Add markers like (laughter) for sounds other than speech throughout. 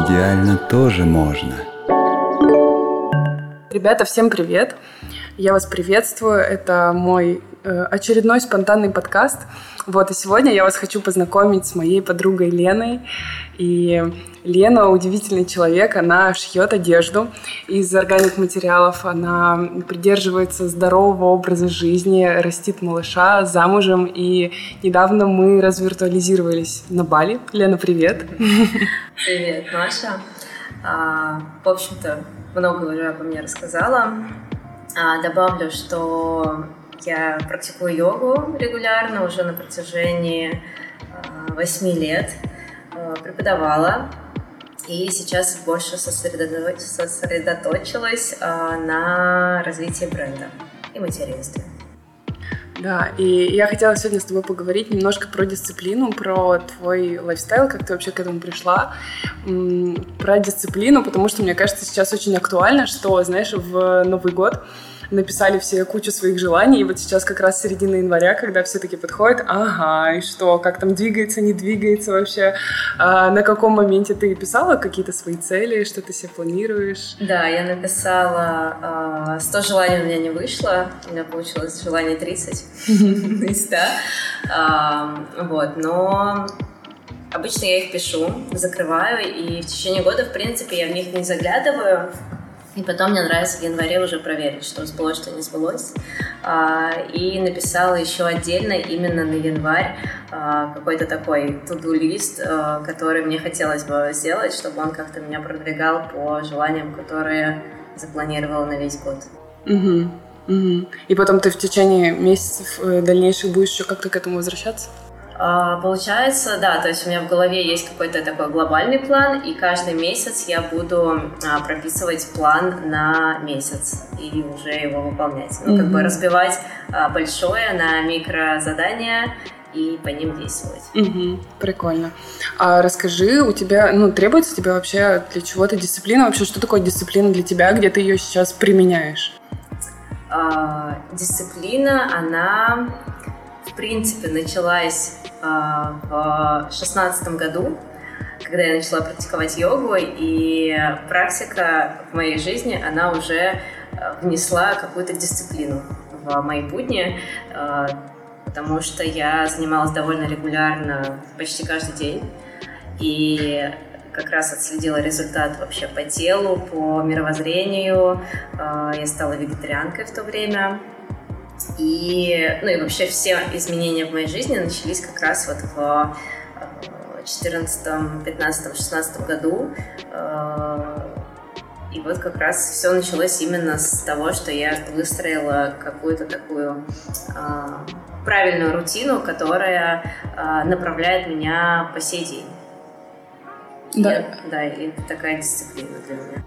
идеально тоже можно. Ребята, всем привет! Я вас приветствую. Это мой очередной спонтанный подкаст. Вот, и сегодня я вас хочу познакомить с моей подругой Леной. И Лена удивительный человек, она шьет одежду из органик материалов, она придерживается здорового образа жизни, растит малыша, замужем, и недавно мы развиртуализировались на Бали. Лена, привет! Привет, Маша! А, в общем-то, много уже обо мне рассказала. А, добавлю, что я практикую йогу регулярно уже на протяжении а, восьми лет. А, преподавала и сейчас больше сосредоточилась а, на развитии бренда и материнстве. Да, и я хотела сегодня с тобой поговорить немножко про дисциплину, про твой лайфстайл, как ты вообще к этому пришла, про дисциплину, потому что мне кажется сейчас очень актуально, что, знаешь, в Новый год написали все кучу своих желаний, и вот сейчас как раз середина января, когда все таки подходят, ага, и что, как там двигается, не двигается вообще, а на каком моменте ты писала какие-то свои цели, что ты себе планируешь? Да, я написала 100 а, желаний у меня не вышло, у меня получилось желание 30 (laughs) из 100, вот, но Обычно я их пишу, закрываю, и в течение года, в принципе, я в них не заглядываю, и потом мне нравится в январе уже проверить, что сбылось, что не сбылось. А, и написала еще отдельно именно на январь а, какой-то такой to-do-лист, а, который мне хотелось бы сделать, чтобы он как-то меня продвигал по желаниям, которые запланировала на весь год. Угу. Угу. И потом ты в течение месяцев э, дальнейших будешь еще как-то к этому возвращаться? А, получается, да, то есть у меня в голове есть какой-то такой глобальный план, и каждый месяц я буду а, прописывать план на месяц и уже его выполнять. Ну, mm-hmm. как бы разбивать а, большое на микрозадания и по ним действовать. Угу, прикольно. А расскажи, у тебя, ну, требуется тебе вообще для чего-то дисциплина? Вообще, что такое дисциплина для тебя? Где ты ее сейчас применяешь? А, дисциплина, она в принципе, началась в шестнадцатом году, когда я начала практиковать йогу, и практика в моей жизни, она уже а, внесла какую-то дисциплину в мои будни, э, потому что я занималась довольно регулярно, почти каждый день, и как раз отследила результат вообще по телу, по мировоззрению. Я стала вегетарианкой в то время. И, ну и вообще все изменения в моей жизни начались как раз вот в 14, 15, 16 году. Э, и вот как раз все началось именно с того, что я выстроила какую-то такую э, правильную рутину, которая э, направляет меня по сей день. Да. И, да, и такая дисциплина для меня.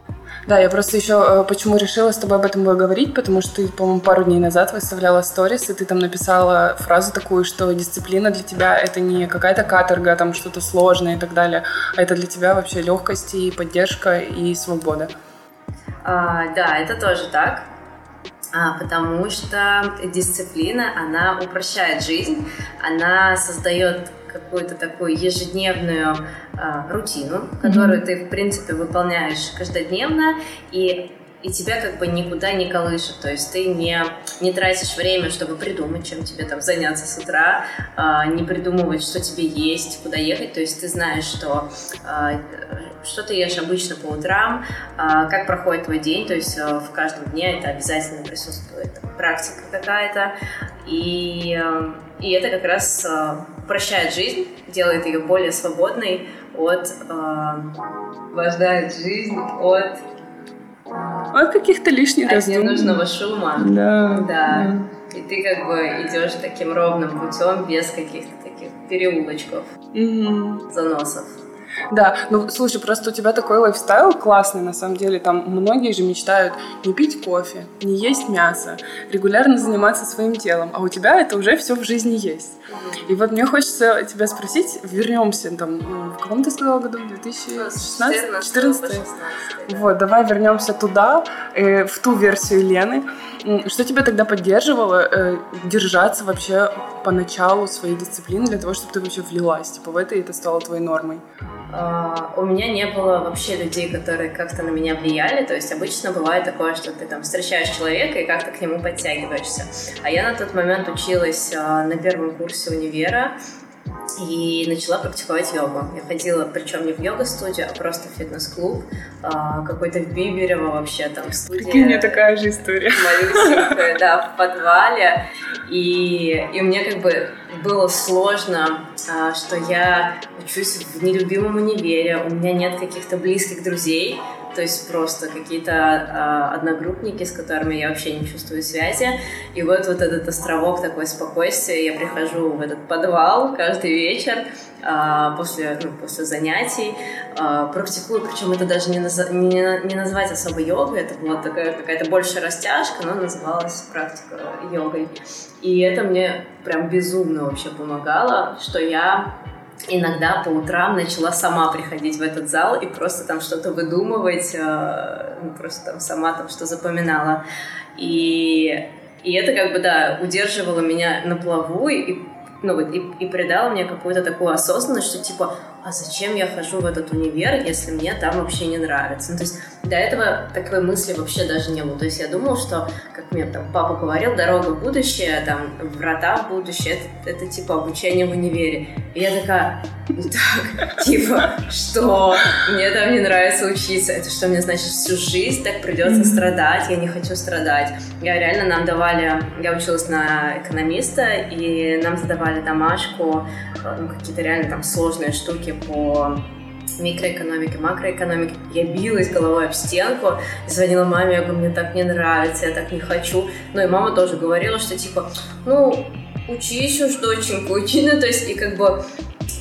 Да, я просто еще э, почему решила с тобой об этом говорить, потому что ты, по-моему, пару дней назад выставляла сторис, и ты там написала фразу такую, что дисциплина для тебя это не какая-то каторга, там что-то сложное и так далее, а это для тебя вообще легкость и поддержка и свобода. А, да, это тоже так. А, потому что дисциплина, она упрощает жизнь, она создает какую-то такую ежедневную э, рутину, которую mm-hmm. ты, в принципе, выполняешь каждодневно, и и тебя как бы никуда не колышет, то есть ты не, не тратишь время, чтобы придумать, чем тебе там заняться с утра, э, не придумывать, что тебе есть, куда ехать, то есть ты знаешь, что э, что ты ешь обычно по утрам, э, как проходит твой день, то есть э, в каждом дне это обязательно присутствует. Практика какая-то, и, э, и это как раз э, упрощает жизнь, делает ее более свободной от... Э, вождает жизнь от... От каких-то лишних От ненужного шума. Да. да. Да. И ты как бы идешь таким ровным путем без каких-то таких переулочков, угу. заносов. Да, ну слушай, просто у тебя такой лайфстайл классный, на самом деле. Там многие же мечтают не пить кофе, не есть мясо, регулярно заниматься своим телом, а у тебя это уже все в жизни есть. И вот мне хочется тебя спросить, вернемся там, ну, в каком ты сказала году? 2016? 14? Вот, давай вернемся туда, э, в ту версию Лены. Что тебя тогда поддерживало э, держаться вообще по началу своей дисциплины для того, чтобы ты вообще влилась типа, в это, и это стало твоей нормой? Uh, у меня не было вообще людей, которые как-то на меня влияли. То есть обычно бывает такое, что ты там встречаешь человека и как-то к нему подтягиваешься. А я на тот момент училась uh, на первом курсе универа и начала практиковать йогу. Я ходила, причем не в йога-студию, а просто в фитнес-клуб, а, какой-то в Биберево вообще там студия. Прикинь, мне такая же история. (laughs) Малюсенькая, да, в подвале. И, и мне как бы было сложно, а, что я учусь в нелюбимом универе, у меня нет каких-то близких друзей, то есть просто какие-то э, одногруппники, с которыми я вообще не чувствую связи. И вот вот этот островок такой спокойствия, я прихожу в этот подвал каждый вечер э, после, ну, после занятий, э, практикую, причем это даже не, наз... не, не назвать особо йогой, это была такая какая-то большая растяжка, но называлась практика йогой. И это мне прям безумно вообще помогало, что я иногда по утрам начала сама приходить в этот зал и просто там что-то выдумывать, э, ну, просто там сама там что запоминала. И, и это как бы, да, удерживало меня на плаву и, ну, вот, и, и придало мне какую-то такую осознанность, что типа, а зачем я хожу в этот универ, если мне там вообще не нравится? Ну, то есть до этого такой мысли вообще даже не было. То есть я думала, что, как мне там папа говорил, дорога в будущее, там, врата в будущее, это, это типа обучение в универе. И я такая, так, типа, что? Мне там не нравится учиться. Это что, мне значит всю жизнь так придется страдать? Я не хочу страдать. Я реально нам давали, я училась на экономиста, и нам задавали домашку, ну, какие-то реально там сложные штуки по микроэкономике, макроэкономике. Я билась головой об стенку, звонила маме, я говорю, мне так не нравится, я так не хочу. Ну и мама тоже говорила, что типа, ну, учись уж, доченька, учи. Ну, то есть, и как бы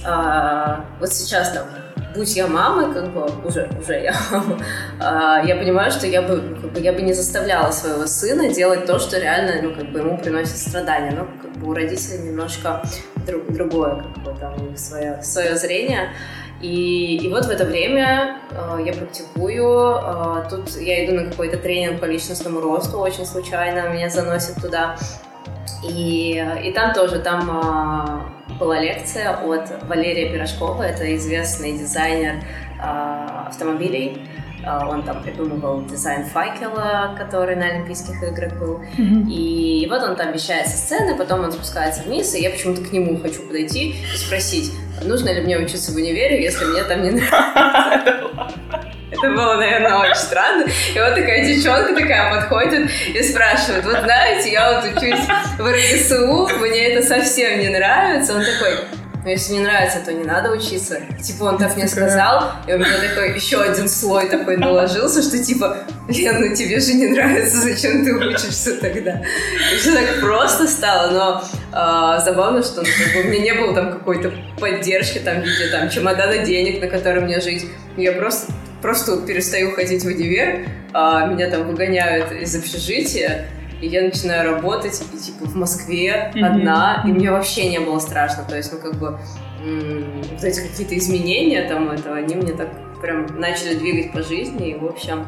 а, вот сейчас там будь я мамой, как бы уже, уже я мама, а, я понимаю, что я бы, как бы, я бы не заставляла своего сына делать то, что реально, ну, как бы ему приносит страдания. Ну, как бы у родителей немножко друг, другое, как бы там свое, свое зрение. И, и вот в это время э, я практикую. Э, тут я иду на какой-то тренинг по личностному росту, очень случайно меня заносит туда. И, и там тоже, там э, была лекция от Валерия Пирожкова, это известный дизайнер э, автомобилей. А, он там придумывал дизайн факела, который на Олимпийских играх был. Mm-hmm. И вот он там вещает со сцены, потом он спускается вниз, и я почему-то к нему хочу подойти и спросить, нужно ли мне учиться в универе, если мне там не нравится. Это было, наверное, очень странно. И вот такая девчонка такая подходит и спрашивает, вот знаете, я вот учусь в РГСУ, мне это совсем не нравится. Он такой, но если не нравится, то не надо учиться. Типа он так мне сказал, и у меня такой еще один слой такой наложился, что типа, Лен, ну тебе же не нравится, зачем ты учишься тогда? И все так просто стало, но э, забавно, что ну, как бы, у меня не было там какой-то поддержки там в виде там чемодана денег, на котором мне жить. Я просто просто перестаю ходить в универ, а меня там выгоняют из общежития, и я начинаю работать, и, типа, в Москве mm-hmm. одна, и мне вообще не было страшно. То есть, ну, как бы, вот эти какие-то изменения там этого, они мне так прям начали двигать по жизни, и, в общем,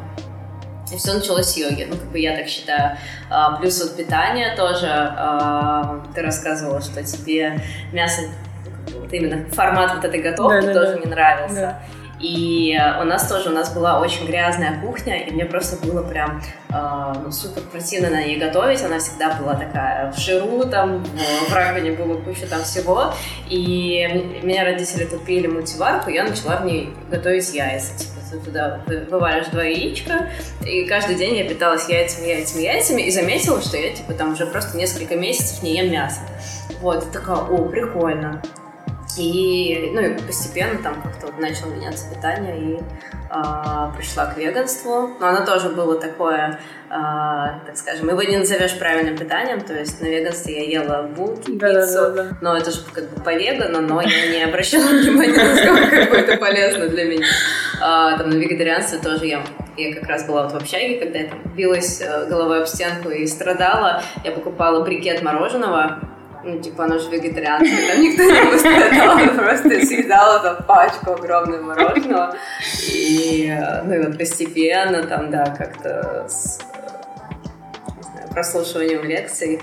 и все началось с йоги, ну, как бы я так считаю. А, плюс вот питание тоже. А, ты рассказывала, что тебе мясо, вот именно формат вот этой готовки да, тоже да, не нравился. Да. И у нас тоже, у нас была очень грязная кухня, и мне просто было прям э, ну, супер противно на ней готовить. Она всегда была такая в жиру, там, в, раковине было куча там всего. И меня родители купили мультиварку, я начала в ней готовить яйца. Типа, ты туда вываливаешь два яичка, и каждый день я питалась яйцами, яйцами, яйцами, и заметила, что я, типа, там уже просто несколько месяцев не ем мясо. Вот, и такая, о, прикольно. И, ну, и постепенно там как-то вот начало меняться питание, и э, пришла к веганству. Но оно тоже было такое, э, так скажем, его не назовешь правильным питанием, то есть на веганстве я ела булки, да, пиццу, да, да, да. но это же как бы по вегану, но я не обращала (laughs) внимания, насколько это полезно для меня. А, там на вегетарианстве тоже я я как раз была вот в общаге, когда я там билась э, головой об стенку и страдала. Я покупала брикет мороженого, ну, типа, она же вегетарианка, там никто не пострадал, я просто съедала там пачку огромного мороженого. И, ну, и вот постепенно там, да, как-то с знаю, прослушиванием лекций,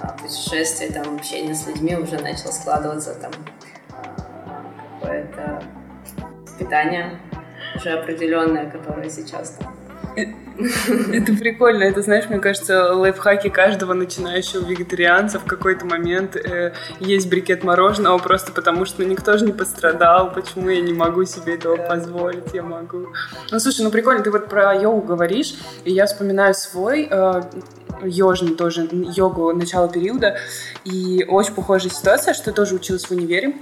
а, путешествий, там, общение с людьми уже начало складываться там какое-то питание уже определенное, которое сейчас там это прикольно. Это, знаешь, мне кажется, лайфхаки каждого начинающего вегетарианца в какой-то момент э, есть брикет мороженого просто потому, что ну, никто же не пострадал. Почему я не могу себе этого позволить? Я могу. Ну, слушай, ну прикольно, ты вот про йогу говоришь, и я вспоминаю свой э, йожный тоже, йогу начала периода, и очень похожая ситуация, что я тоже училась в универе,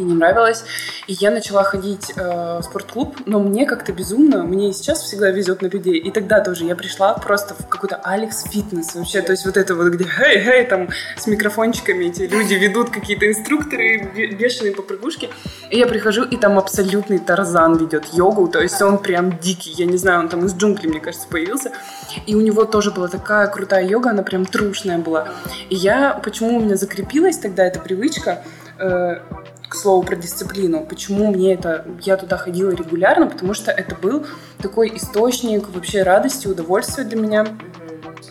и не нравилось. И я начала ходить э, в спортклуб, но мне как-то безумно, мне и сейчас всегда везет на людей. И тогда тоже я пришла просто в какой-то Алекс Фитнес вообще, то есть вот это вот, где хей, хей, там с микрофончиками эти люди ведут какие-то инструкторы, бешеные попрыгушки. И я прихожу, и там абсолютный Тарзан ведет йогу, то есть он прям дикий, я не знаю, он там из джунглей, мне кажется, появился. И у него тоже была такая крутая йога, она прям трушная была. И я, почему у меня закрепилась тогда эта привычка, э, к слову про дисциплину. Почему мне это... Я туда ходила регулярно, потому что это был такой источник вообще радости, удовольствия для меня.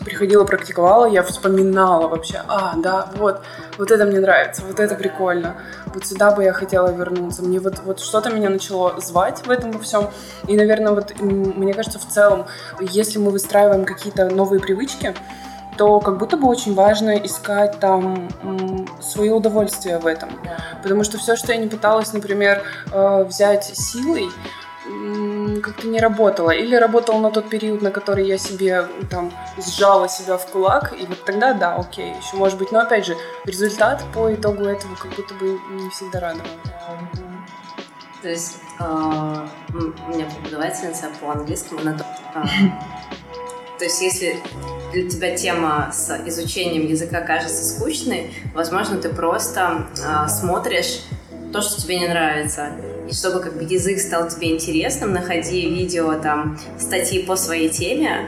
Приходила, практиковала, я вспоминала вообще, а, да, вот, вот это мне нравится, вот это прикольно, вот сюда бы я хотела вернуться. Мне вот, вот что-то меня начало звать в этом во всем. И, наверное, вот мне кажется, в целом, если мы выстраиваем какие-то новые привычки, то как будто бы очень важно искать там свое удовольствие в этом. Потому что все, что я не пыталась, например, э, взять силой, как-то не работало. Или работало на тот период, на который я себе там сжала себя в кулак, и вот тогда да, окей, еще может быть. Но опять же, результат по итогу этого как будто бы не всегда радовал. То есть э, у меня преподавательница по английскому, она э, (laughs) то есть если для тебя тема с изучением языка кажется скучной, возможно, ты просто э, смотришь то, что тебе не нравится. И чтобы как бы язык стал тебе интересным, находи видео, там, статьи по своей теме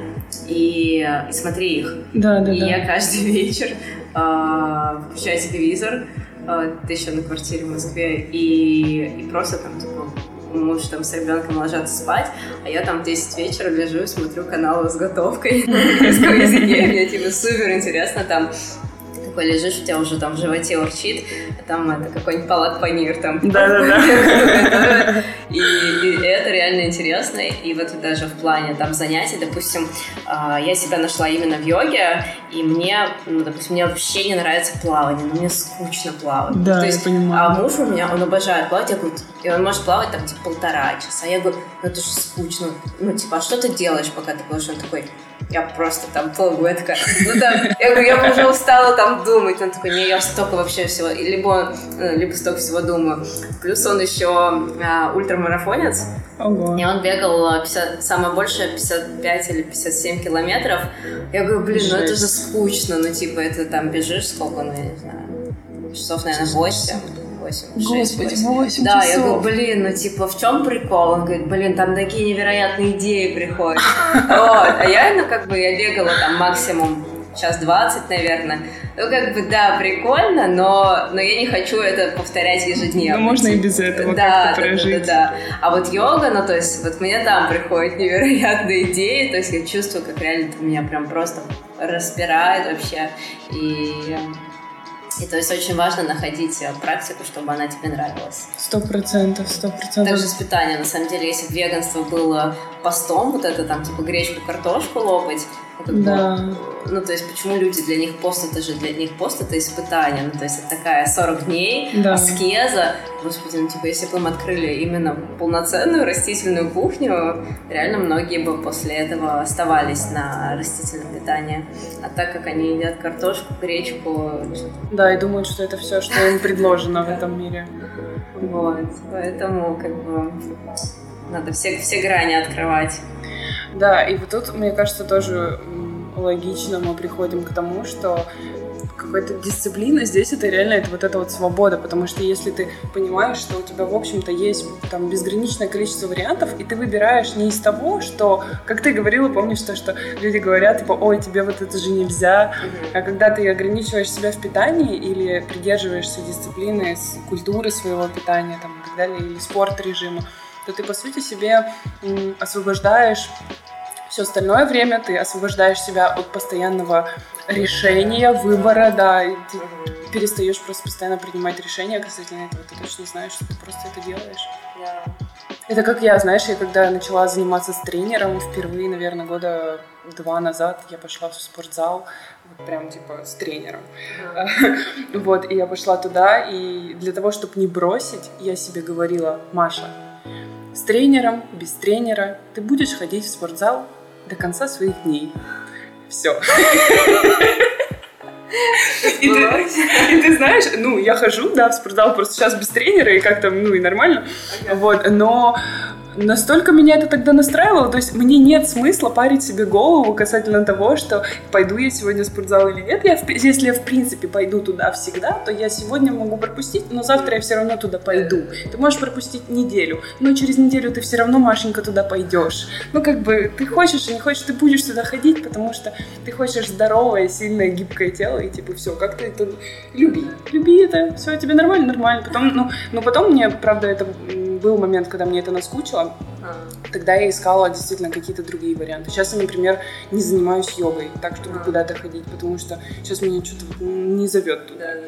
и, и смотри их. Да, да, и да. я каждый (laughs) вечер э, включаю телевизор, э, ты еще на квартире в Москве, и, и просто там типа муж там с ребенком ложатся спать, а я там в 10 вечера лежу и смотрю каналы с готовкой (laughs) на английском языке. Мне типа супер интересно там такой лежишь, у тебя уже там в животе урчит, а там это какой-нибудь палат панир там. Да-да-да. И, и это реально интересно. И вот даже в плане там занятий, допустим, а, я себя нашла именно в йоге, и мне, ну, допустим, мне вообще не нравится плавание, но мне скучно плавать. Да, То есть, понимаю. А муж у меня, он обожает плавать, я говорю, и он может плавать там типа полтора часа. Я говорю, ну это же скучно. Ну, типа, а что ты делаешь, пока ты плывешь? Он такой, я просто там плыву. Я такая, ну да. Я говорю, я уже устала там думать. Он такой, не, я столько вообще всего, либо, э, либо столько всего думаю. Плюс он еще а, ультрамарафонец. Ого. И он бегал 50, самое большее 55 или 57 километров. Я говорю, блин, ну это же скучно. Ну типа это там бежишь сколько, ну я не знаю, часов, наверное, 8. 8, 6, Господи, 8 Да, часов. я говорю, блин, ну типа, в чем прикол? Он говорит, блин, там такие невероятные идеи приходят. (laughs) Вот. А я, ну как бы, я бегала там максимум час двадцать, наверное. Ну, как бы, да, прикольно, но, но я не хочу это повторять ежедневно. Ну, можно и без этого да, как-то да, прожить. да, да, да. А вот йога, ну, то есть, вот мне там приходят (laughs) невероятные идеи, то есть я чувствую, как реально это меня прям просто распирает вообще. И и то есть очень важно находить э, практику, чтобы она тебе нравилась. Сто процентов, сто процентов. Также с питанием. На самом деле, если бы веганство было постом, вот это там типа гречку, картошку лопать, Да. ну то есть почему люди, для них пост это же, для них пост это испытание, ну то есть это такая 40 дней, Да. аскеза, господи, ну типа если бы им открыли именно полноценную растительную кухню, реально многие бы после этого оставались на растительном питании. А так как они едят картошку, гречку, Да, и думают, что это все, что им предложено в этом мире. Вот, поэтому как бы надо все, все грани открывать. Да, и вот тут, мне кажется, тоже логично мы приходим к тому, что какая-то дисциплина здесь это реально это вот эта вот свобода, потому что если ты понимаешь, что у тебя в общем-то есть там безграничное количество вариантов, и ты выбираешь не из того, что, как ты говорила, помнишь то, что люди говорят, типа, ой, тебе вот это же нельзя, а когда ты ограничиваешь себя в питании или придерживаешься дисциплины, культуры своего питания там, и так далее, или спорт режима, то ты, по сути, себе освобождаешь все остальное время, ты освобождаешь себя от постоянного решения, выбора, да, и ты перестаешь просто постоянно принимать решения касательно этого, ты точно знаешь, что ты просто это делаешь. Да. Это как я, знаешь, я когда начала заниматься с тренером, впервые, наверное, года два назад я пошла в спортзал, вот прям типа с тренером. (laughs) Вот, и я пошла туда, и для того, чтобы не бросить, я себе говорила, Маша, с тренером, без тренера, ты будешь ходить в спортзал до конца своих дней. Все. И ты, и ты знаешь, ну, я хожу, да, в спортзал просто сейчас без тренера, и как-то, ну, и нормально. Вот, но настолько меня это тогда настраивало, то есть мне нет смысла парить себе голову касательно того, что пойду я сегодня в спортзал или нет. Я, если я в принципе пойду туда всегда, то я сегодня могу пропустить, но завтра я все равно туда пойду. Ты можешь пропустить неделю, но через неделю ты все равно, Машенька, туда пойдешь. Ну, как бы, ты хочешь и не хочешь, ты будешь туда ходить, потому что ты хочешь здоровое, сильное, гибкое тело, и типа все, как ты это люби. Люби это, все, тебе нормально, нормально. Потом, ну, но потом мне, правда, это был момент, когда мне это наскучило, а. тогда я искала действительно какие-то другие варианты. Сейчас я, например, не занимаюсь йогой, так, чтобы а. куда-то ходить, потому что сейчас меня что-то не зовет туда. Да.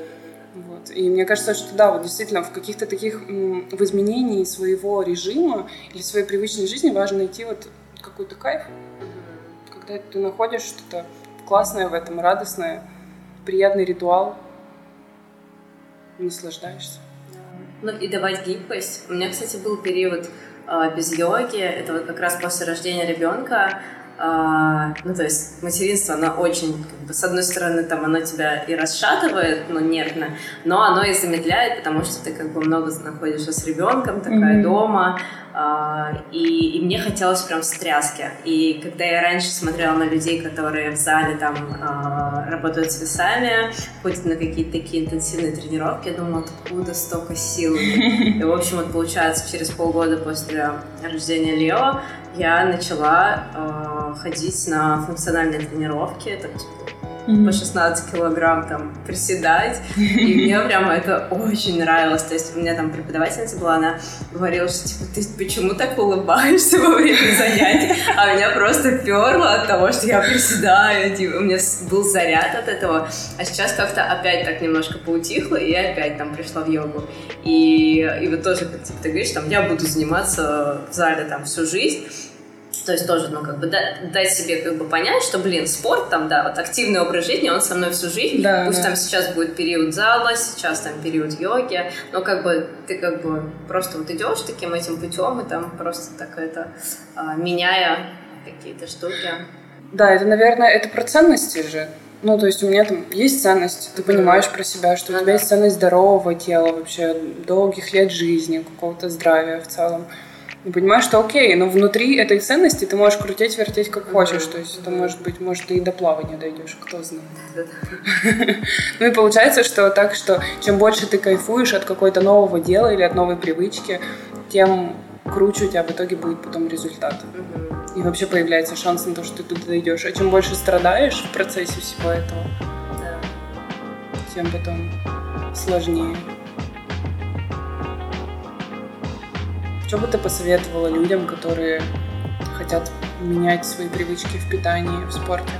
Вот. И мне кажется, что да, вот действительно в каких-то таких, в изменении своего режима или своей привычной жизни важно найти вот какой-то кайф, когда ты находишь что-то классное в этом, радостное, приятный ритуал, наслаждаешься. Ну и давать гибкость. У меня, кстати, был период без йоги. Это вот как раз после рождения ребенка. Э, ну, то есть материнство, оно очень, как бы, с одной стороны, там оно тебя и расшатывает, ну, нервно, но оно и замедляет, потому что ты как бы много находишься с ребенком, такая mm-hmm. дома, а, и, и мне хотелось прям встряски. И когда я раньше смотрела на людей, которые в зале там а, работают с весами, ходят на какие-то такие интенсивные тренировки, я думала, откуда столько сил. И, в общем, вот получается, через полгода после рождения Лео я начала э, ходить на функциональные тренировки, это типа mm-hmm. по 16 килограмм там приседать. И мне прямо это очень нравилось. То есть у меня там преподавательница была, она говорила, что типа ты почему так улыбаешься во время занятий? А меня просто перло от того, что я приседаю. Типа, у меня был заряд от этого. А сейчас как-то опять так немножко поутихло, и я опять там пришла в йогу. И, и вот тоже, типа, ты говоришь, там, я буду заниматься в зале там всю жизнь. То есть тоже, ну, как бы дать себе как бы понять, что, блин, спорт там, да, вот активный образ жизни, он со мной всю жизнь. Да, Пусть да. там сейчас будет период зала, сейчас там период йоги, но как бы ты как бы просто вот идешь таким этим путем и там просто так это а, меняя какие-то штуки. Да, это, наверное, это про ценности же. Ну, то есть у меня там есть ценность, ты понимаешь про себя, что у тебя есть ценность здорового тела, вообще долгих лет жизни, какого-то здравия в целом и понимаешь, что окей, но внутри этой ценности ты можешь крутить, вертеть как хочешь. То есть это может быть, может, ты и до плавания дойдешь, кто знает. (laughs) Ну и получается, что так, что чем больше ты кайфуешь от какой-то нового дела или от новой привычки, тем круче у тебя в итоге будет потом результат. И вообще появляется шанс на то, что ты туда дойдешь. А чем больше страдаешь в процессе всего этого, тем потом сложнее. Что бы ты посоветовала людям, которые хотят менять свои привычки в питании, в спорте?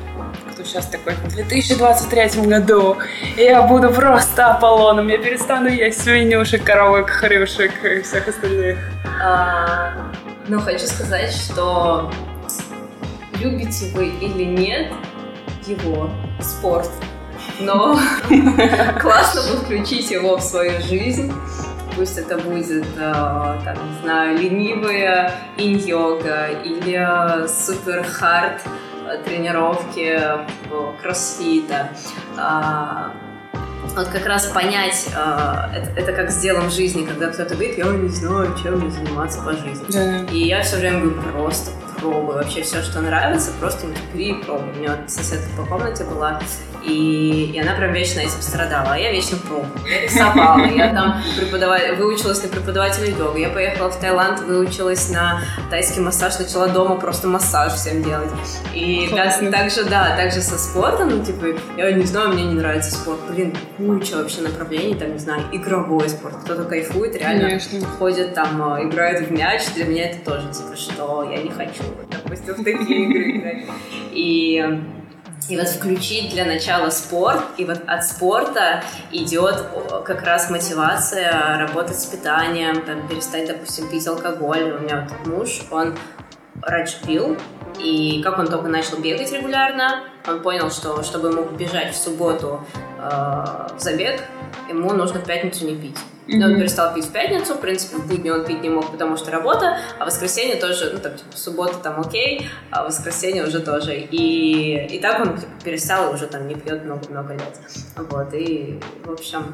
Кто сейчас такой, в 2023 году я буду просто Аполлоном, я перестану есть свинюшек, коровок, хрюшек и всех остальных. А, ну, хочу сказать, что любите вы или нет его, спорт, но (laughs) классно бы включить его в свою жизнь Пусть это будет, э, там, не знаю, ленивая инь-йога или супер-хард тренировки кроссфита. Вот как раз понять, э, это, это как с делом жизни, когда кто-то говорит, я не знаю, чем мне заниматься по жизни. Да. И я все время говорю, просто пробуй. Вообще все, что нравится, просто бери и пробуй. У меня соседка по комнате была, и, и она прям вечно этим страдала, а я вечно пробовала. Я рисовала, я там преподаватель, выучилась на преподавателя йога, я поехала в Таиланд, выучилась на тайский массаж, начала дома просто массаж всем делать. И так, также, да, также со спортом, ну, типа, я не знаю, мне не нравится спорт, блин, куча вообще направлений, там, не знаю, игровой спорт, кто-то кайфует, реально Конечно. ходит там, а, играет в мяч, для меня это тоже, типа, что я не хочу, допустим, в такие игры играть. И И вот включить для начала спорт, и вот от спорта идет как раз мотивация работать с питанием, там, перестать, допустим, пить алкоголь. У меня вот муж, он раньше пил, и как он только начал бегать регулярно, он понял, что чтобы ему бежать в субботу в забег, ему нужно в пятницу не пить. Mm-hmm. Но он перестал пить в пятницу, в принципе, в будни он пить не мог, потому что работа, а в воскресенье тоже, ну, там, типа, в субботу там окей, а в воскресенье уже тоже. И, и так он типа, перестал и уже там не пьет много-много лет. Вот, и, в общем,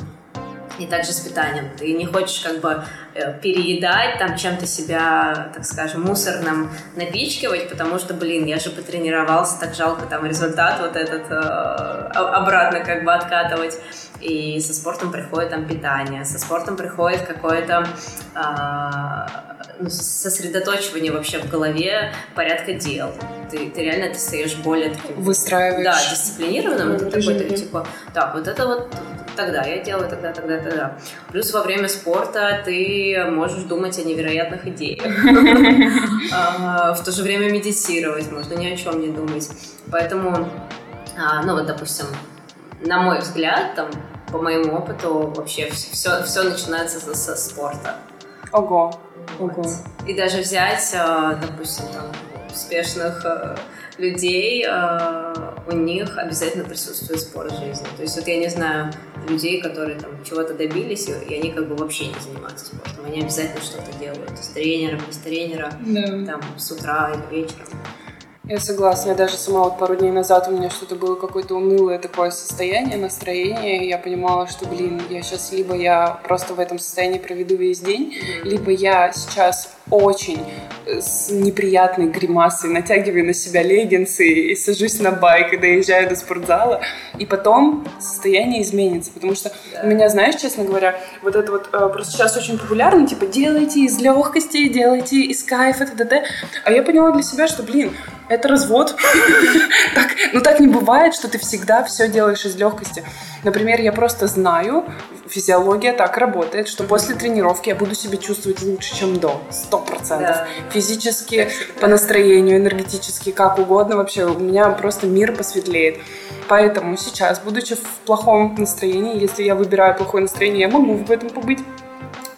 и также с питанием. Ты не хочешь как бы э, переедать, там чем-то себя, так скажем, мусорным напичкивать, потому что, блин, я же потренировался, так жалко там результат вот этот э, обратно как бы откатывать. И со спортом приходит там питание, со спортом приходит какое-то э, сосредоточивание вообще в голове порядка дел. Ты, ты реально ты стоишь более таким... Выстраиваешь. Да, дисциплинированным. Это такой, ты, типа, так, вот это вот тогда я делаю, тогда, тогда, тогда. Плюс во время спорта ты можешь думать о невероятных идеях. (laughs) А, в то же время медитировать, можно ни о чем не думать. Поэтому, а, ну вот, допустим, на мой взгляд, там, по моему опыту, вообще все, все начинается со, со спорта. Ого. Ого. И даже взять, а, допустим, там, успешных людей, э, у них обязательно присутствует спорт в жизни. То есть вот я не знаю людей, которые там чего-то добились, и они как бы вообще не занимаются спортом. Они обязательно что-то делают. С тренером, без тренера, да. там с утра или вечером. Я согласна. Я даже сама вот пару дней назад у меня что-то было какое-то унылое такое состояние, настроение. И я понимала, что, блин, я сейчас либо я просто в этом состоянии проведу весь день, либо я сейчас очень э, с неприятной гримасой натягиваю на себя леггинсы и сажусь на байк и доезжаю до спортзала. И потом состояние изменится. Потому что у меня, знаешь, честно говоря, вот это вот э, просто сейчас очень популярно, типа, делайте из легкости, делайте из кайфа, т.д. А я поняла для себя, что, блин, это развод. (laughs) так, ну так не бывает, что ты всегда все делаешь из легкости. Например, я просто знаю, физиология так работает, что после тренировки я буду себя чувствовать лучше, чем до. Сто процентов. Физически, по настроению, энергетически, как угодно. Вообще, у меня просто мир посветлеет. Поэтому сейчас, будучи в плохом настроении, если я выбираю плохое настроение, я могу в этом побыть.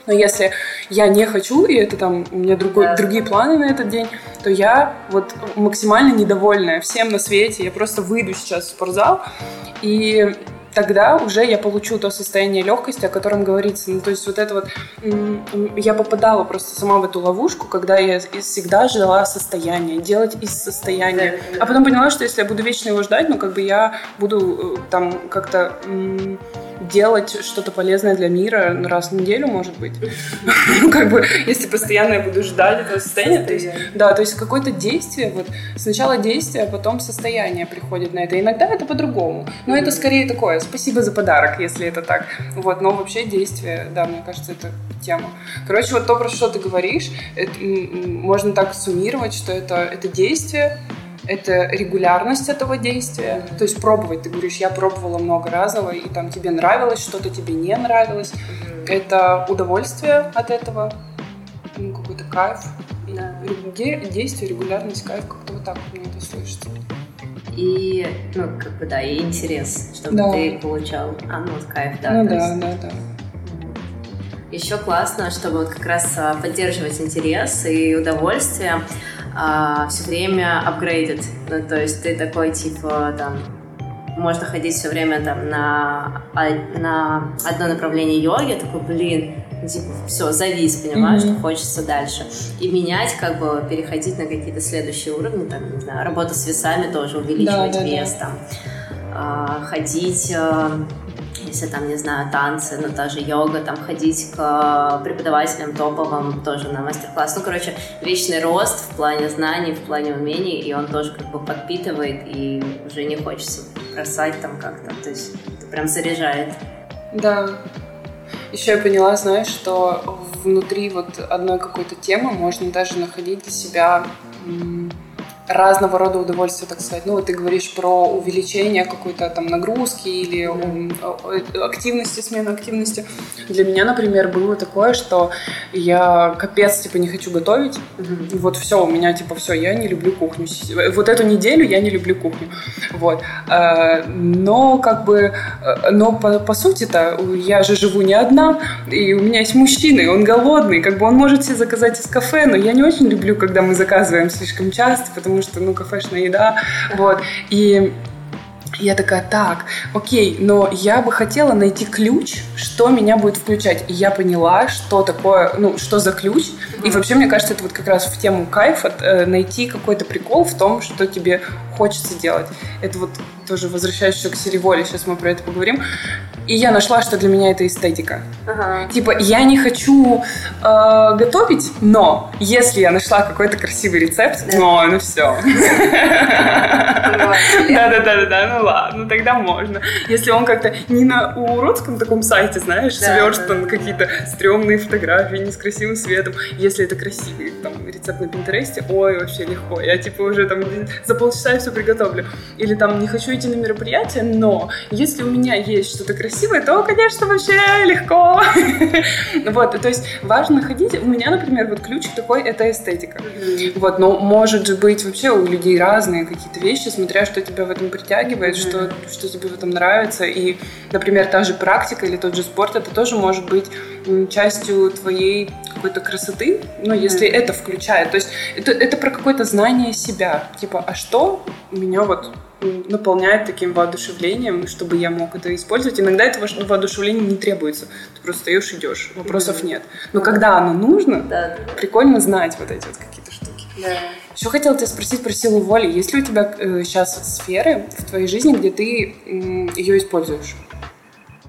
Но если я не хочу, и это там у меня другой, да. другие планы на этот день, то я вот максимально недовольная всем на свете. Я просто выйду сейчас в спортзал, и тогда уже я получу то состояние легкости, о котором говорится. Ну, то есть вот это вот... Я попадала просто сама в эту ловушку, когда я всегда ждала состояние, делать из состояния. А потом поняла, что если я буду вечно его ждать, ну, как бы я буду э, там как-то делать что-то полезное для мира раз в неделю, может быть. Ну, как бы, если постоянно я буду ждать этого состояния. То есть, да, то есть какое-то действие, вот сначала действие, а потом состояние приходит на это. Иногда это по-другому. Но это скорее такое, спасибо за подарок, если это так. Вот, но вообще действие, да, мне кажется, это тема. Короче, вот то, про что ты говоришь, это, можно так суммировать, что это, это действие, это регулярность этого действия. То есть пробовать. Ты говоришь, я пробовала много разного, и там тебе нравилось что-то, тебе не нравилось. Это удовольствие от этого, ну, какой-то кайф. Да. Действие, регулярность, кайф, как-то вот так мне это слышится. И, ну, как бы, да, и интерес, чтобы да. ты получал, а, ну, вот кайф, да. Ну, да, есть... да, да. Еще классно, чтобы вот как раз а, поддерживать интерес и удовольствие а, все время апгрейдит. Ну, то есть ты такой, типа, там, можно ходить все время там на, на одно направление йоги, такой, блин, типа, все, завис, понимаешь, mm-hmm. что хочется дальше. И менять, как бы, переходить на какие-то следующие уровни, там, не знаю, работа с весами тоже, увеличивать да, да, вес, да. там, а, ходить а, если там, не знаю, танцы, ну, та же йога, там, ходить к преподавателям топовым тоже на мастер-класс. Ну, короче, вечный рост в плане знаний, в плане умений, и он тоже как бы подпитывает, и уже не хочется бросать там как-то, то есть это прям заряжает. Да. Еще я поняла, знаешь, что внутри вот одной какой-то темы можно даже находить для себя разного рода удовольствия, так сказать. Ну, вот ты говоришь про увеличение какой-то там нагрузки или mm-hmm. активности, смены активности. Для меня, например, было такое, что я капец, типа, не хочу готовить. Mm-hmm. И вот все, у меня, типа, все, я не люблю кухню. Вот эту неделю я не люблю кухню. Вот. Э, но, как бы, э, но по, по сути-то я же живу не одна, и у меня есть мужчина, и он голодный, как бы он может себе заказать из кафе, но я не очень люблю, когда мы заказываем слишком часто, потому что, ну, кафешная еда, вот. И я такая, так, окей, но я бы хотела найти ключ, что меня будет включать. И я поняла, что такое, ну, что за ключ. Mm-hmm. И вообще, мне кажется, это вот как раз в тему кайфа э, найти какой-то прикол в том, что тебе хочется делать. Это вот тоже возвращаюсь еще к Сереволе, сейчас мы про это поговорим. И я нашла, что для меня это эстетика. Ага. Типа, я не хочу э, готовить, но если я нашла какой-то красивый рецепт, да. ну, ну все. Да-да-да, ну ладно, тогда можно. Если он как-то не на уродском таком сайте, знаешь, сверстан какие-то стрёмные фотографии, не с красивым светом. Если это красивый там рецепт на Пинтересте, ой, вообще легко. Я типа уже там за полчаса все приготовлю. Или там не хочу идти на мероприятие, но если у меня есть что-то красивое, то, конечно, вообще легко. (laughs) Вот, то есть важно находить. У меня, например, вот ключ такой — это эстетика. Вот, но может же быть вообще у людей разные какие-то вещи, смотря что тебя в этом притягивает, что, что тебе в этом нравится. И, например, та же практика или тот же спорт, это тоже может быть частью твоей какой-то красоты, ну, если это включает. То есть это, это про какое-то знание себя. Типа, а что меня вот наполняет таким воодушевлением, чтобы я мог это использовать. Иногда этого воодушевления не требуется. Ты просто стоишь, идешь, вопросов mm-hmm. нет. Но когда оно нужно, да, да. прикольно знать вот эти вот какие-то штуки. Да. Еще хотела тебя спросить про силу воли. Есть ли у тебя э, сейчас сферы в твоей жизни, где ты э, ее используешь?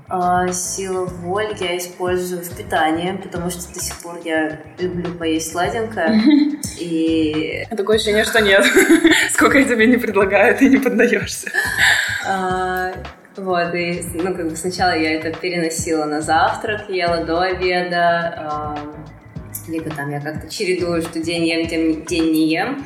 А, силу воли я использую в питании, потому что до сих пор я люблю поесть сладенькое. (laughs) И... Такое ощущение, что нет. (laughs) Сколько я тебе не предлагаю, ты не поддаешься. А, вот, и, ну, как бы сначала я это переносила на завтрак, ела до обеда, а, либо там я как-то чередую, что день ем, день не ем.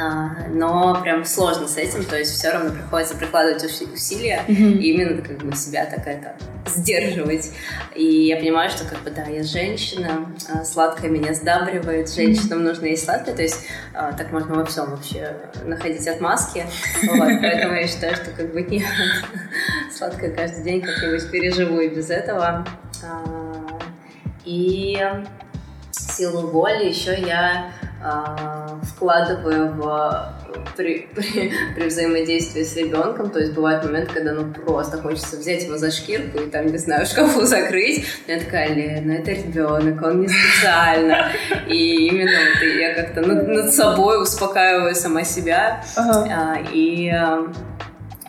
А, но прям сложно с этим, то есть все равно приходится прикладывать усилия mm-hmm. и именно как бы себя так это сдерживать. И я понимаю, что как бы да, я женщина, а, сладкое меня сдабривает, женщинам нужно есть сладкое, то есть а, так можно во всем вообще находить отмазки. Вот, поэтому я считаю, что как бы нет, (laughs) сладкое каждый день как-нибудь переживу и без этого. И силу воли еще я а, вкладываю в, при, при, при взаимодействии с ребенком. То есть бывает момент, когда ну просто хочется взять его за шкирку и там, не знаю, (laughs) шкафу закрыть. Я такая, Лена, это ребенок, он не специально. И именно вот я как-то над, над собой успокаиваю сама себя. Ага. А, и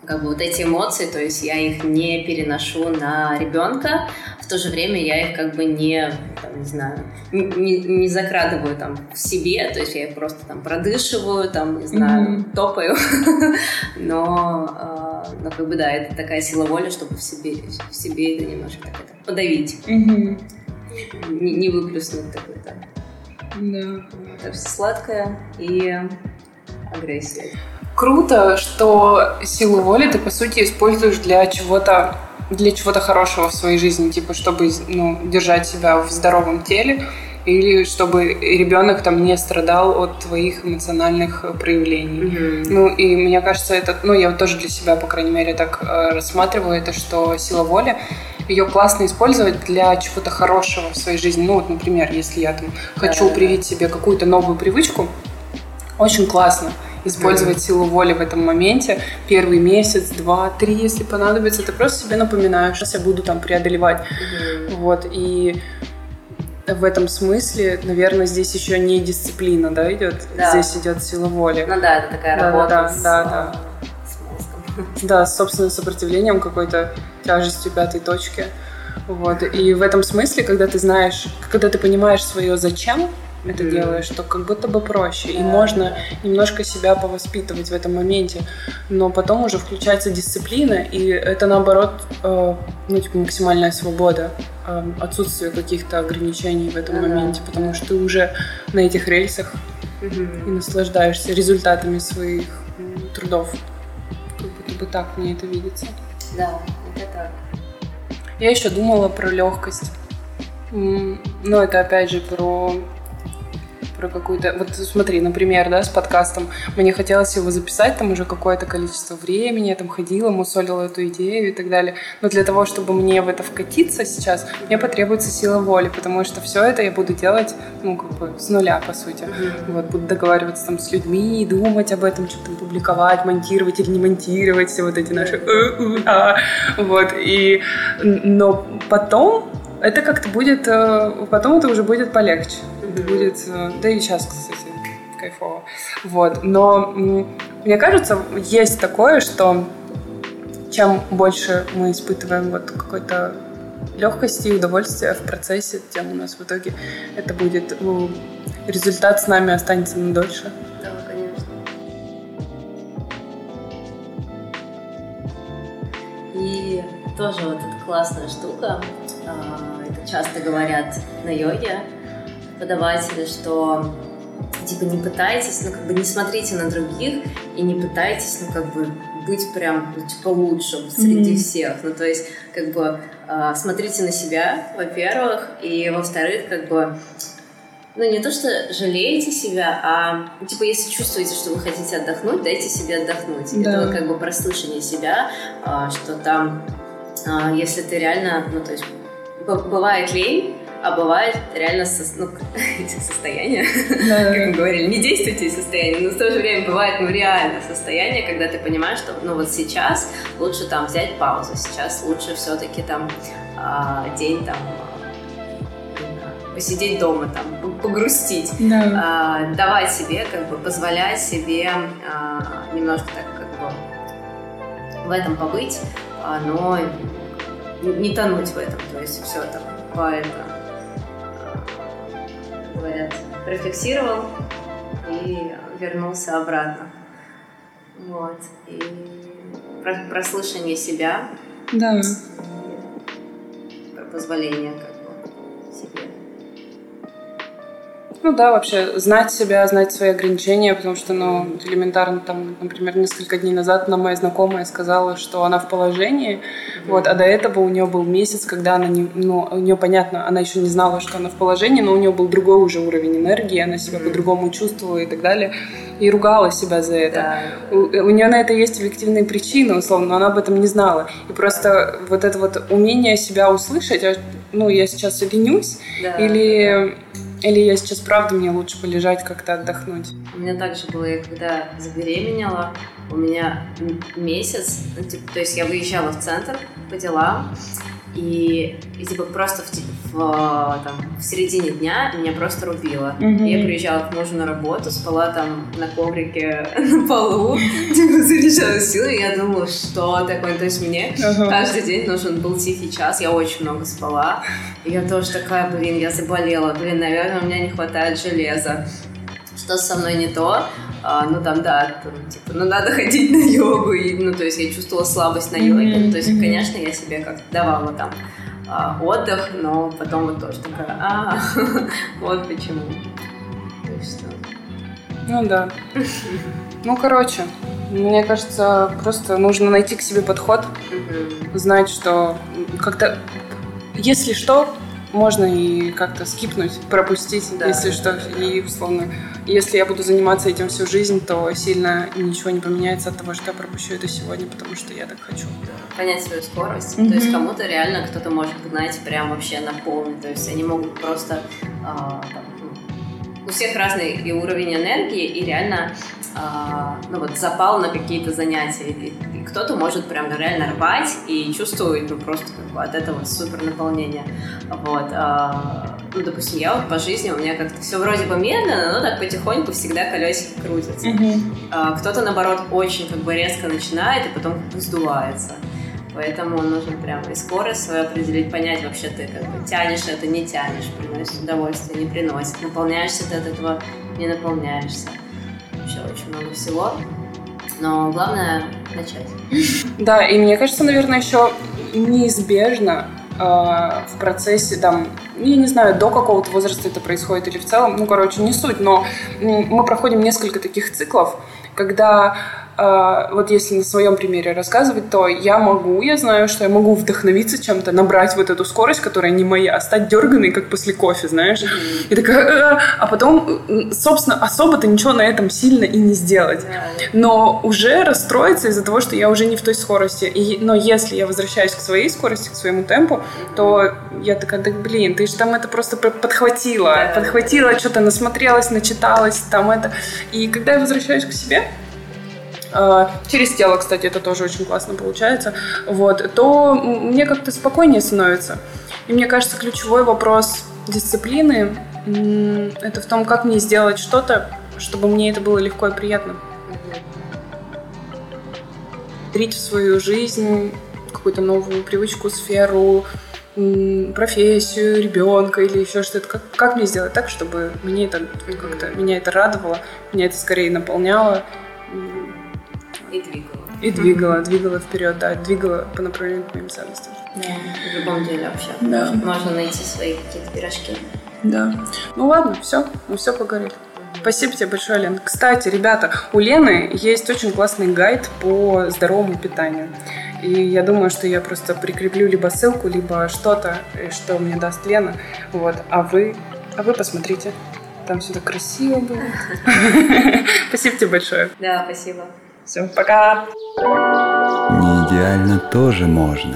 как бы вот эти эмоции, то есть я их не переношу на ребенка, то же время я их как бы не, там, не знаю, не, не закрадываю там в себе, то есть я их просто там продышиваю, там, не знаю, mm-hmm. топаю, (laughs) но, э, но как бы да, это такая сила воли, чтобы в себе, в себе это немножко так это подавить, mm-hmm. не, не выплюснуть такой то Да. Так что сладкое и агрессия круто, что силу воли ты, по сути, используешь для чего-то для чего-то хорошего в своей жизни, типа, чтобы ну, держать себя в здоровом теле, или чтобы ребенок там не страдал от твоих эмоциональных проявлений. Mm-hmm. Ну, и мне кажется, это, ну, я вот тоже для себя, по крайней мере, так э, рассматриваю это, что сила воли, ее классно использовать для чего-то хорошего в своей жизни. Ну, вот, например, если я там хочу да, привить себе какую-то новую привычку, очень классно использовать mm-hmm. силу воли в этом моменте. Первый месяц, два, три, если понадобится, ты просто себе напоминаешь, сейчас я буду там преодолевать. Mm-hmm. Вот, и в этом смысле, наверное, здесь еще не дисциплина, да, идет? Да. Здесь идет сила воли. Ну да, это такая да, работа да, с, да, да. с (laughs) Да, с собственным сопротивлением, какой-то тяжестью пятой точки. Вот. И в этом смысле, когда ты знаешь, когда ты понимаешь свое зачем, это mm. делаешь, что как будто бы проще. Yeah. И можно немножко себя повоспитывать в этом моменте. Но потом уже включается дисциплина, и это наоборот э, ну, типа, максимальная свобода, э, отсутствие каких-то ограничений в этом yeah. моменте, потому что ты уже на этих рельсах и наслаждаешься результатами своих трудов. Как будто бы так мне это видится. Да, это так. Я еще думала про легкость. Ну, это опять же про про какую-то... Вот смотри, например, да, с подкастом. Мне хотелось его записать там уже какое-то количество времени. Я там ходила, мусолила эту идею и так далее. Но для того, чтобы мне в это вкатиться сейчас, мне потребуется сила воли, потому что все это я буду делать, ну, как бы с нуля, по сути. Mm-hmm. Вот, буду договариваться там с людьми, думать об этом, что-то публиковать, монтировать или не монтировать, все вот эти наши... А. Вот, и... Но потом это как-то будет... Э, потом это уже будет полегче будет, э, да и сейчас, кстати, кайфово. Вот. Но мне кажется, есть такое, что чем больше мы испытываем вот какой-то легкости и удовольствия в процессе, тем у нас в итоге это будет ну, результат с нами останется на дольше. Да, конечно. И тоже вот эта классная штука, а, это часто говорят на йоге, преподаватели, что типа не пытайтесь, ну как бы не смотрите на других и не пытайтесь, ну как бы быть прям ну, типа лучшим среди mm-hmm. всех. Ну то есть как бы э, смотрите на себя, во-первых, и во-вторых, как бы ну, не то, что жалеете себя, а, ну, типа, если чувствуете, что вы хотите отдохнуть, дайте себе отдохнуть. Да. Это как бы прослушание себя, а, что там, а, если ты реально, ну, то есть, бывает лень, а бывает реально со, ну, (laughs) состояние, как мы говорили, не действуйте из состояния, но в то же время бывает ну, реально состояние, когда ты понимаешь, что ну вот сейчас лучше там взять паузу, сейчас лучше все-таки там а, день там посидеть дома, там, погрустить, да. а, давать себе, как бы, позволять себе а, немножко так, как бы, в этом побыть, а, но не тонуть в этом, то есть все там, по это, говорят, профиксировал и вернулся обратно. Вот. И прослушание себя. Да. Про позволение как бы себе. Ну да, вообще знать себя, знать свои ограничения, потому что, ну, элементарно, там, например, несколько дней назад нам моя знакомая сказала, что она в положении, mm-hmm. вот, а до этого у нее был месяц, когда она не, ну, у нее понятно, она еще не знала, что она в положении, но у нее был другой уже уровень энергии, она себя mm-hmm. по-другому чувствовала и так далее, и ругала себя за это. Да. У, у нее на это есть объективные причины, условно, но она об этом не знала. И просто вот это вот умение себя услышать, а, ну, я сейчас ленюсь, да. или или я сейчас правда мне лучше полежать, как-то отдохнуть? У меня также было, я когда забеременела, у меня месяц, ну, то есть я выезжала в центр по делам, и, и типа просто в, в, там, в середине дня меня просто рубило. Mm-hmm. Я приезжала к мужу на работу, спала там на коврике (laughs) на полу, (laughs) типа заряжала силы, я думала, что такое. То есть мне uh-huh. каждый день нужен был тихий час, я очень много спала. И я тоже такая, блин, я заболела, блин, наверное, у меня не хватает железа. Что со мной не то? А, ну там, да, там, типа, ну надо ходить на йогу, и, ну то есть я чувствовала слабость на йоге, mm-hmm. ну, то есть, конечно, я себе как-то давала там а, отдых, но потом вот тоже такая, а, (laughs) вот почему. Ну да. Ну, короче, мне кажется, просто нужно найти к себе подход, знать, что как-то, если что, можно и как-то скипнуть, пропустить, да. если что, и условно, если я буду заниматься этим всю жизнь, то сильно ничего не поменяется от того, что я пропущу это сегодня, потому что я так хочу. Понять свою скорость. Mm-hmm. То есть кому-то реально кто-то может гнать прям вообще на полный, то есть они могут просто а, там, всех разный уровень энергии, и реально а, ну вот запал на какие-то занятия. И, и кто-то может прям реально рвать и чувствует ну просто как бы от этого супер наполнение. Вот. А, ну, допустим, я вот по жизни, у меня как-то все вроде бы медленно, но так потихоньку всегда колесики крутятся. Mm-hmm. А, кто-то, наоборот, очень как бы резко начинает и потом как бы сдувается. Поэтому нужно прямо и скорость свою определить, понять вообще ты как бы тянешь это, не тянешь, приносит удовольствие, не приносит, наполняешься ты от этого, не наполняешься вообще очень много всего. Но главное начать. (laughs) Да, и мне кажется, наверное, еще неизбежно в процессе, там, я не знаю, до какого-то возраста это происходит или в целом, ну, короче, не суть, но мы проходим несколько таких циклов, когда вот если на своем примере рассказывать, то я могу, я знаю, что я могу вдохновиться чем-то, набрать вот эту скорость, которая не моя, а стать дерганой, как после кофе, знаешь. И такая, а потом, собственно, особо-то ничего на этом сильно и не сделать. Но уже расстроиться из-за того, что я уже не в той скорости. И, но если я возвращаюсь к своей скорости, к своему темпу, то я такая, да блин, ты же там это просто подхватила, подхватила, что-то насмотрелась, начиталась, там это. И когда я возвращаюсь к себе, а, через тело, кстати, это тоже очень классно получается, вот, то мне как-то спокойнее становится. И мне кажется, ключевой вопрос дисциплины – это в том, как мне сделать что-то, чтобы мне это было легко и приятно. Трить в свою жизнь какую-то новую привычку, сферу, профессию ребенка или еще что-то. Как, как мне сделать так, чтобы мне это как-то меня это радовало, меня это скорее наполняло, и двигала. И двигала, двигала вперед, да, двигала по направлению к моим ценностям. Да, в любом деле вообще. Да. Можно найти свои какие-то пирожки. Да. Ну ладно, все, мы все поговорили. Спасибо тебе большое, Лен. Кстати, ребята, у Лены есть очень классный гайд по здоровому питанию. И я думаю, что я просто прикреплю либо ссылку, либо что-то, э, что мне даст Лена. Вот. А вы, а вы посмотрите. Там все так красиво будет. (laughs) (laughs) Спасибо тебе большое. Да, спасибо. Все, пока. Не идеально тоже можно.